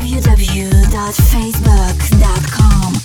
www.facebook.com